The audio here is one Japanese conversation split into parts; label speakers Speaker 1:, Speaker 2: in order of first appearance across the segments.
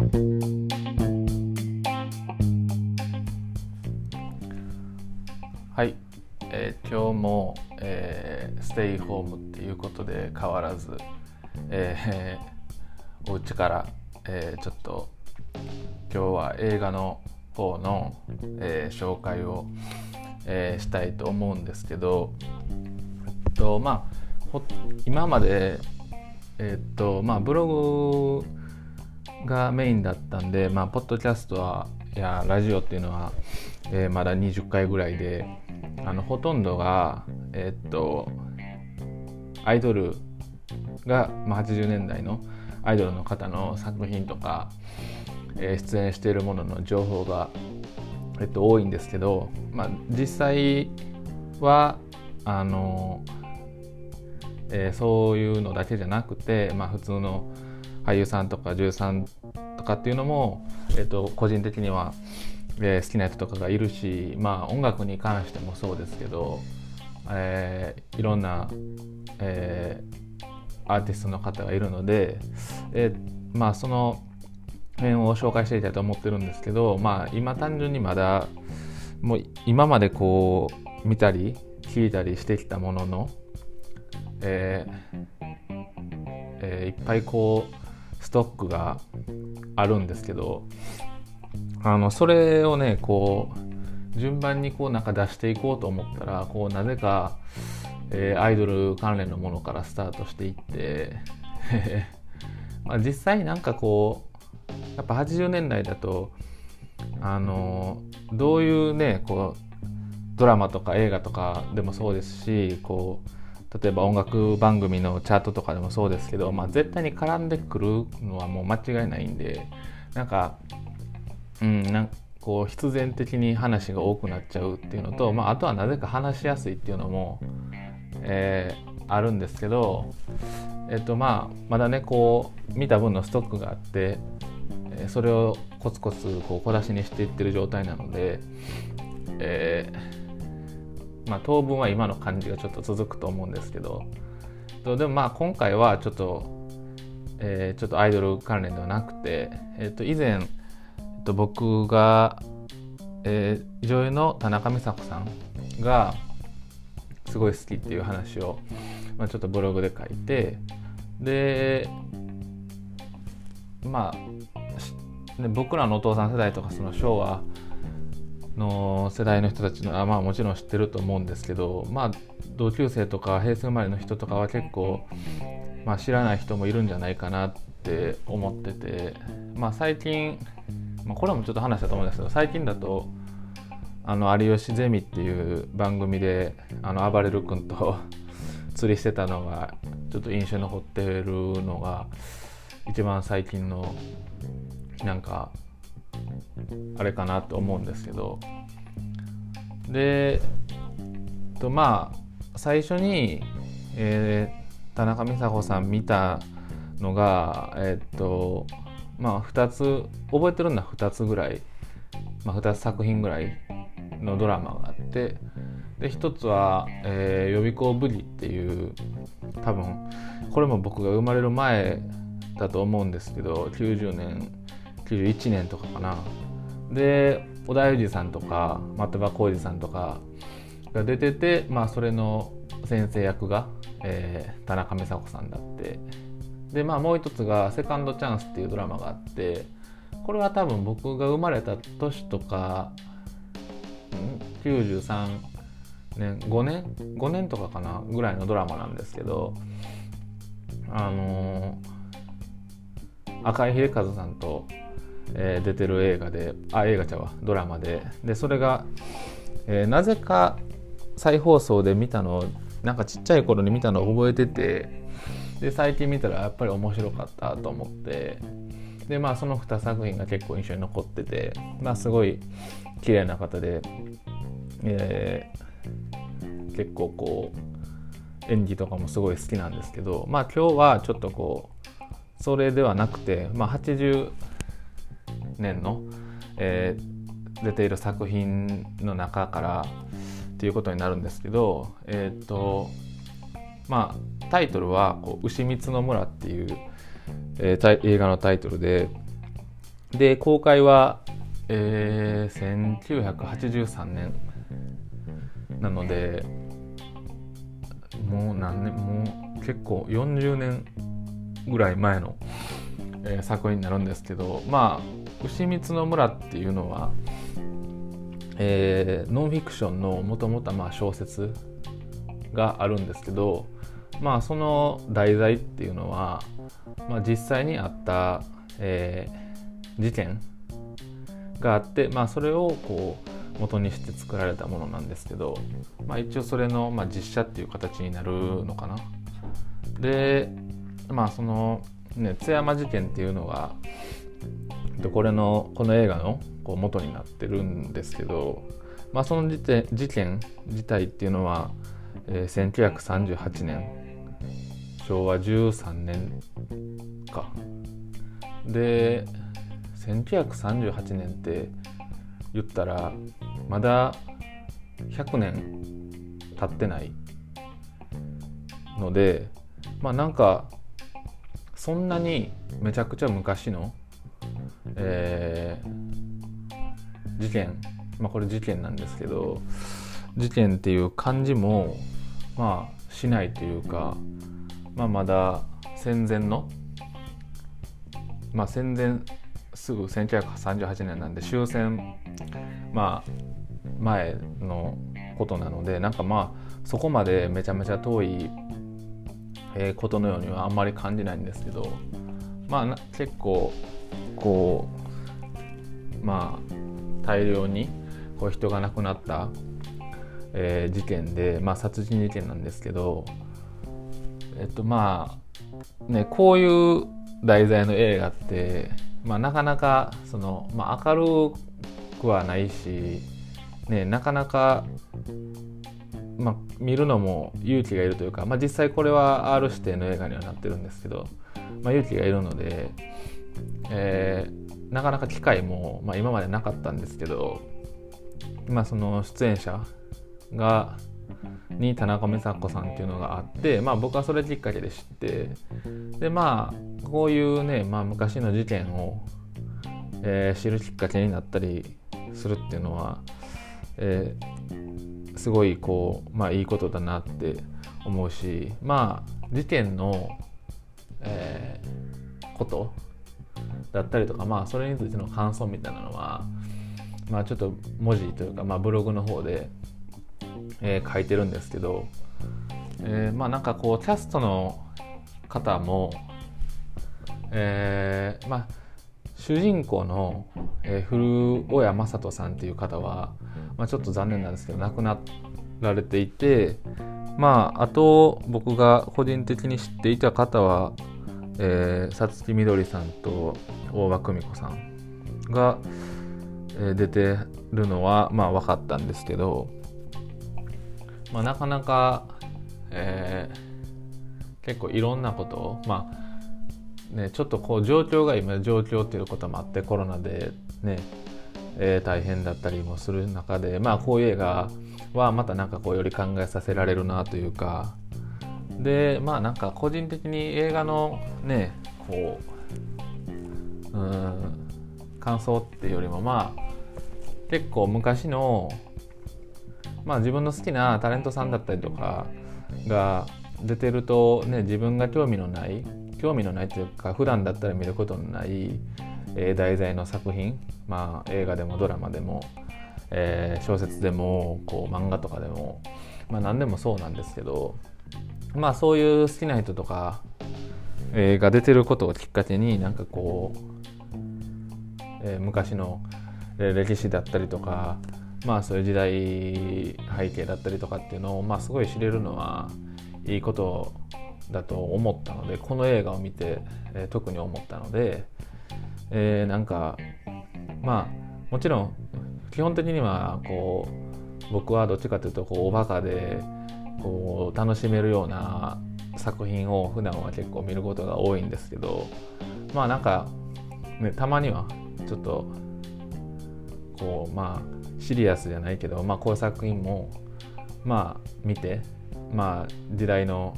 Speaker 1: はい、えー、今日も、えー、ステイホームっていうことで変わらず、えー、お家から、えー、ちょっと今日は映画の方の、えー、紹介を、えー、したいと思うんですけど、えっとまあ、今まで、えっとまあ、ブログがメインだったんで、まあ、ポッドキャストはやラジオっていうのは、えー、まだ20回ぐらいであのほとんどがえー、っとアイドルが、まあ、80年代のアイドルの方の作品とか、えー、出演しているものの情報が、えっと、多いんですけど、まあ、実際はあの、えー、そういうのだけじゃなくて、まあ、普通の俳優さんとか女優さんとかっていうのも、えっと、個人的にはえー、好きな人とかがいるし、まあ、音楽に関してもそうですけど、えー、いろんな、えー、アーティストの方がいるので、えー、まあその辺を紹介していきたいと思ってるんですけど、まあ、今単純にまだもう今までこう見たり聞いたりしてきたものの、えーえー、いっぱいこうストックがあるんですけどあのそれをねこう順番にこうなんか出していこうと思ったらこうなぜか、えー、アイドル関連のものからスタートしていって まあ実際なんかこうやっぱ80年代だとあのどういうねこうドラマとか映画とかでもそうですしこう例えば音楽番組のチャートとかでもそうですけど、まあ、絶対に絡んでくるのはもう間違いないんでなんかうん、なんかこう必然的に話が多くなっちゃうっていうのと、まあ、あとはなぜか話しやすいっていうのも、えー、あるんですけど、えっとまあ、まだねこう見た分のストックがあって、それをコツコツこう小出しにしていってる状態なので、えーまあ、当分は今の感じがちょっと続くと思うんですけど。でもまあ今回はちょっと、えー、ちょっとアイドル関連ではなくて、えっと以前えっと、僕が、えー、女優の田中美佐子さんがすごい好きっていう話を、まあ、ちょっとブログで書いてでまあ、ね、僕らのお父さん世代とかその昭和の世代の人たちのはまあもちろん知ってると思うんですけどまあ同級生とか平成生まれの人とかは結構、まあ、知らない人もいるんじゃないかなって思っててまあ最近まあ、これもちょっと話したと思うんですけど最近だとあの有吉ゼミっていう番組であの暴れる君と 釣りしてたのがちょっと印象に残ってるのが一番最近のなんかあれかなと思うんですけど。でとまあ最初に、えー、田中美佐子さん見たのがえっ、とまあ2つ覚えてるのは2つぐらい、まあ、2つ作品ぐらいのドラマがあって。で1つは、えー、予備校ブリっていう多分これも僕が生まれる前だと思うんですけど90年91年とかかな。で織田裕二さんとか的場浩二さんとかが出てて、まあ、それの先生役が、えー、田中美佐子さんだって。でまあもう一つが「セカンドチャンス」っていうドラマがあってこれは多分僕が生まれた年とか93年5年5年とかかなぐらいのドラマなんですけどあのー、赤井秀和さんと、えー、出てる映画であ映画ちゃうわ。ドラマで。でそれが、えー、なぜか再放送で見たのなんかちっちゃい頃に見たのを覚えててで最近見たらやっぱり面白かったと思って。でまあその2作品が結構印象に残っててまあすごい綺麗な方で、えー、結構こう演技とかもすごい好きなんですけどまあ今日はちょっとこうそれではなくて、まあ、80年の、えー、出ている作品の中からっていうことになるんですけどえっ、とまあタイトルはこう「牛光の村」っていう、えー、映画のタイトルでで公開は、えー、1983年なのでもう何年もう結構40年ぐらい前の、えー、作品になるんですけどまあ牛光の村っていうのは、えー、ノンフィクションのもともと小説があるんですけどまあその題材っていうのは、まあ、実際にあった、えー、事件があって、まあ、それをこう元にして作られたものなんですけど、まあ、一応それの、まあ、実写っていう形になるのかな。でまあそのね津山事件っていうのがこれのこの映画のこう元になってるんですけど、まあ、その事件事件自体っていうのは、えー、1938年昭和13年か。で1938年って言ったらまだ100年経ってないのでまあなんかそんなにめちゃくちゃ昔の、えー、事件。まあこれ事件なんですけど事件っていう感じもまあしないというか、まあ、まだ戦前のまあ戦前すぐ1938年なんで終戦まあ前のことなのでなんかまあそこまでめちゃめちゃ遠いえ、ことのようにはあんまり感じないんですけどまあ結構こうまあ大量にこう人が亡くなった、えー、事件で、まあ、殺人事件なんですけどえっとまあねこういう題材の映画って、まあ、なかなかその、まあ、明るくはないし、ね、なかなかまあ、見るのも勇気がいるというか、まあ、実際これは R 指定の映画にはなってるんですけど、まあ、勇気がいるので、えー、なかなか機会も、まあ、今までなかったんですけど、まあ、その出演者がに田中美佐子さんっていうのがあって、まあ、僕はそれきっかけで知ってでまあこういうね、まあ、昔の事件を、えー、知るきっかけになったりするっていうのは、えー、すごいこうまあいいことだなって思うしまあ事件の、えー、ことだったりとかまあそれについての感想みたいなのはまあちょっと文字というか、まあ、ブログの方で、えー、書いてるんですけど、えー、まあなんかこうキャストの方も、えー、まあ主人公の、えー、古尾谷正人さんっていう方は、まあ、ちょっと残念なんですけど亡くなられていてまああと僕が個人的に知っていた方はさつきみどりさんと大場久美子さんが、えー、出てるのはまあ分かったんですけど、まあ、なかなか、えー、結構いろんなことをまあね、ちょっとこう状況が今状況っていうこともあってコロナでね、えー、大変だったりもする中でまあこういう映画はまたなんかこうより考えさせられるなというかでまあなんか個人的に映画のねこううん感想っていうよりもまあ結構昔のまあ自分の好きなタレントさんだったりとかが出てるとね自分が興味のない興味のないというか普段だったら見ることのない、えー、題材の作品、まあ、映画でもドラマでも、えー、小説でもこう漫画とかでも、まあ、何でもそうなんですけどまあそういう好きな人とか、えー、が出てることをきっかけになんかこう、えー、昔の歴史だったりとかまあそういう時代背景だったりとかっていうのを、まあ、すごい知れるのはいいことだと思ったのでこの映画を見て、えー、特に思ったので、えー、なんかまあもちろん基本的にはこう僕はどっちかというとこうおバカでこう楽しめるような作品を普段は結構見ることが多いんですけどまあなんか、ね、たまにはちょっとこうまあシリアスじゃないけど、まあ、こういう作品もまあ見てまあ時代の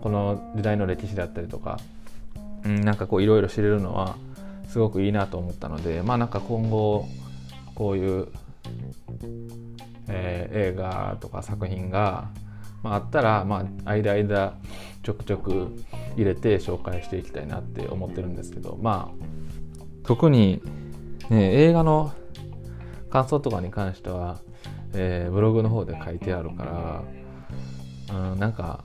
Speaker 1: この時代の歴史だったりとか、うん、なんかこういろいろ知れるのはすごくいいなと思ったのでまあなんか今後こういう、えー、映画とか作品が、まあ、あったら、まあ、間間ちょくちょく入れて紹介していきたいなって思ってるんですけどまあ特に、ね、映画の感想とかに関しては、えー、ブログの方で書いてあるから、うん、なんか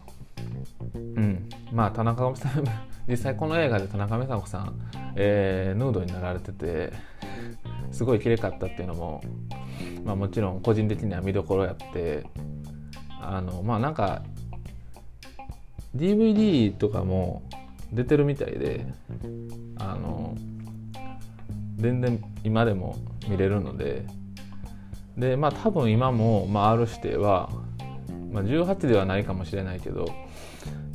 Speaker 1: うんまあ田中さん 実際この映画で田中美佐子さん、えー、ヌードになられててすごい綺麗かったっていうのも、まあ、もちろん個人的には見どころやってあのまあなんか DVD とかも出てるみたいであの全然今でも見れるのででまあ多分今も、まあ、R 指定は、まあ、18ではないかもしれないけど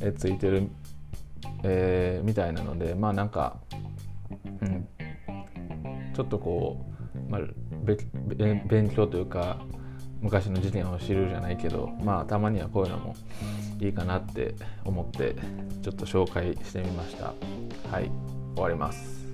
Speaker 1: えついてる、えー、みたいなのでまあなんか、うん、ちょっとこう、まあ、べ勉強というか昔の事件を知るじゃないけどまあたまにはこういうのもいいかなって思ってちょっと紹介してみました。はい終わります。